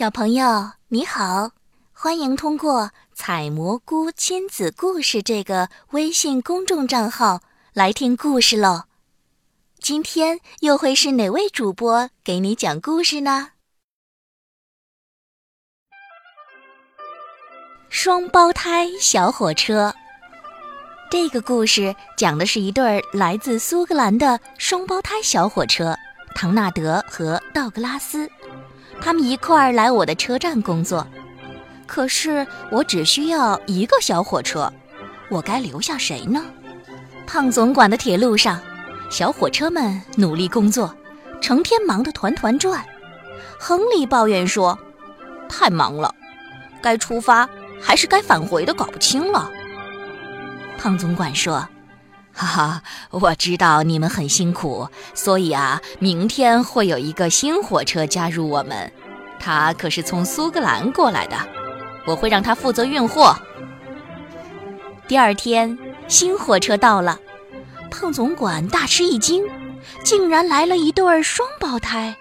小朋友你好，欢迎通过“采蘑菇亲子故事”这个微信公众账号来听故事喽。今天又会是哪位主播给你讲故事呢？双胞胎小火车。这个故事讲的是一对来自苏格兰的双胞胎小火车——唐纳德和道格拉斯。他们一块儿来我的车站工作，可是我只需要一个小火车，我该留下谁呢？胖总管的铁路上，小火车们努力工作，成天忙得团团转。亨利抱怨说：“太忙了，该出发还是该返回的搞不清了。”胖总管说：“哈哈，我知道你们很辛苦，所以啊，明天会有一个新火车加入我们。他可是从苏格兰过来的，我会让他负责运货。”第二天，新火车到了，胖总管大吃一惊，竟然来了一对双胞胎，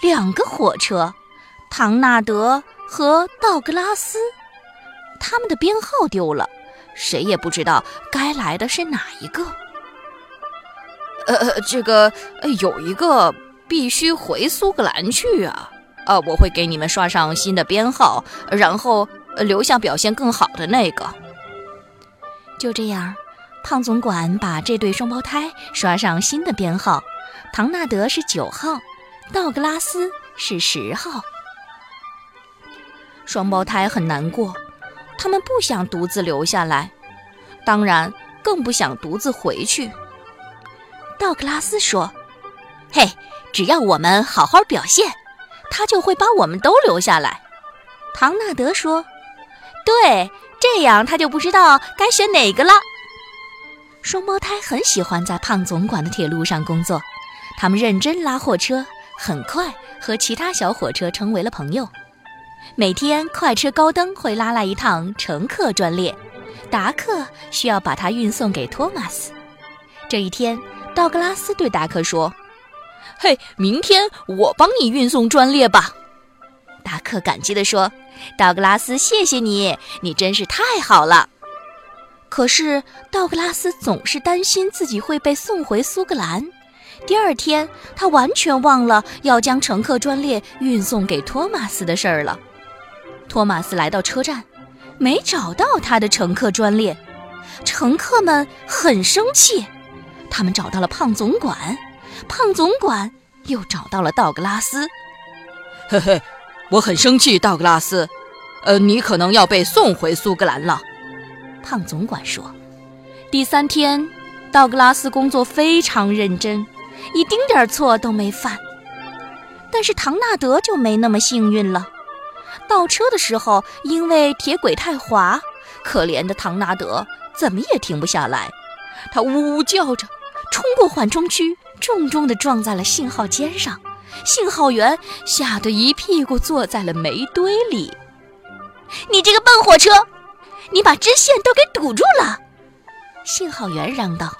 两个火车，唐纳德和道格拉斯，他们的编号丢了。谁也不知道该来的是哪一个。呃，这个有一个必须回苏格兰去啊！啊，我会给你们刷上新的编号，然后留下表现更好的那个。就这样，胖总管把这对双胞胎刷上新的编号，唐纳德是九号，道格拉斯是十号。双胞胎很难过。他们不想独自留下来，当然更不想独自回去。道格拉斯说：“嘿，只要我们好好表现，他就会把我们都留下来。”唐纳德说：“对，这样他就不知道该选哪个了。”双胞胎很喜欢在胖总管的铁路上工作，他们认真拉货车，很快和其他小火车成为了朋友。每天，快车高登会拉来一趟乘客专列，达克需要把它运送给托马斯。这一天，道格拉斯对达克说：“嘿，明天我帮你运送专列吧。”达克感激地说：“道格拉斯，谢谢你，你真是太好了。”可是，道格拉斯总是担心自己会被送回苏格兰。第二天，他完全忘了要将乘客专列运送给托马斯的事儿了。托马斯来到车站，没找到他的乘客专列，乘客们很生气。他们找到了胖总管，胖总管又找到了道格拉斯。嘿嘿，我很生气，道格拉斯。呃，你可能要被送回苏格兰了。胖总管说。第三天，道格拉斯工作非常认真，一丁点错都没犯。但是唐纳德就没那么幸运了。倒车的时候，因为铁轨太滑，可怜的唐纳德怎么也停不下来。他呜呜叫着，冲过缓冲区，重重地撞在了信号尖上。信号员吓得一屁股坐在了煤堆里。你这个笨火车，你把支线都给堵住了！信号员嚷道。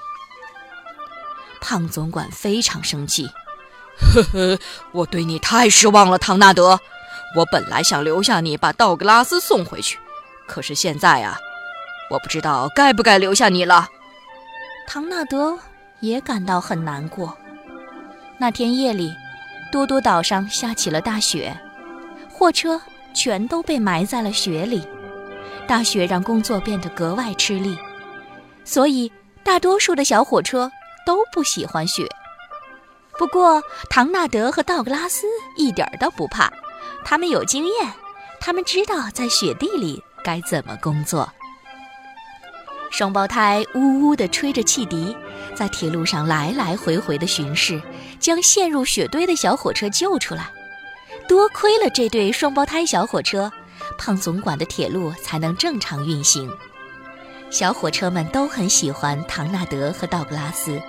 胖总管非常生气，呵呵，我对你太失望了，唐纳德。我本来想留下你，把道格拉斯送回去，可是现在啊，我不知道该不该留下你了。唐纳德也感到很难过。那天夜里，多多岛上下起了大雪，货车全都被埋在了雪里。大雪让工作变得格外吃力，所以大多数的小火车都不喜欢雪。不过，唐纳德和道格拉斯一点儿都不怕。他们有经验，他们知道在雪地里该怎么工作。双胞胎呜呜地吹着汽笛，在铁路上来来回回地巡视，将陷入雪堆的小火车救出来。多亏了这对双胞胎小火车，胖总管的铁路才能正常运行。小火车们都很喜欢唐纳德和道格拉斯，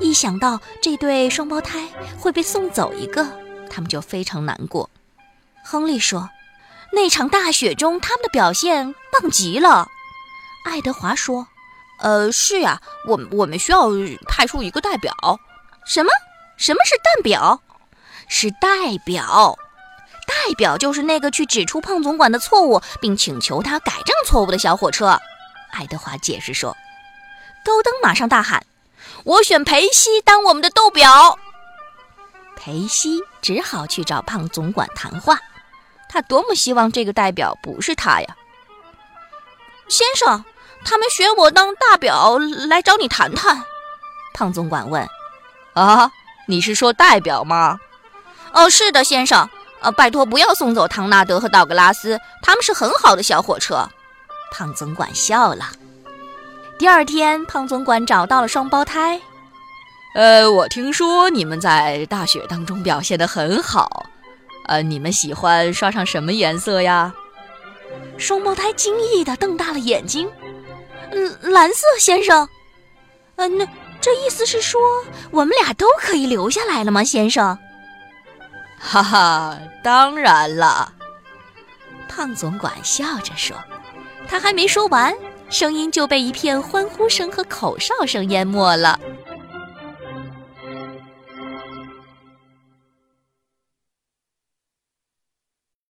一想到这对双胞胎会被送走一个，他们就非常难过。亨利说：“那场大雪中，他们的表现棒极了。”爱德华说：“呃，是呀，我我们需要派出一个代表。什么？什么是代表？是代表，代表就是那个去指出胖总管的错误，并请求他改正错误的小火车。爱德华解释说。高登马上大喊：“我选裴西当我们的豆表。”裴西只好去找胖总管谈话。他多么希望这个代表不是他呀！先生，他们选我当大表来找你谈谈。胖总管问：“啊，你是说代表吗？”“哦，是的，先生。呃，拜托不要送走唐纳德和道格拉斯，他们是很好的小火车。”胖总管笑了。第二天，胖总管找到了双胞胎。呃，我听说你们在大雪当中表现得很好。呃，你们喜欢刷上什么颜色呀？双胞胎惊异的瞪大了眼睛。嗯，蓝色，先生。嗯，那这意思是说我们俩都可以留下来了吗，先生？哈哈，当然了。胖总管笑着说。他还没说完，声音就被一片欢呼声和口哨声淹没了。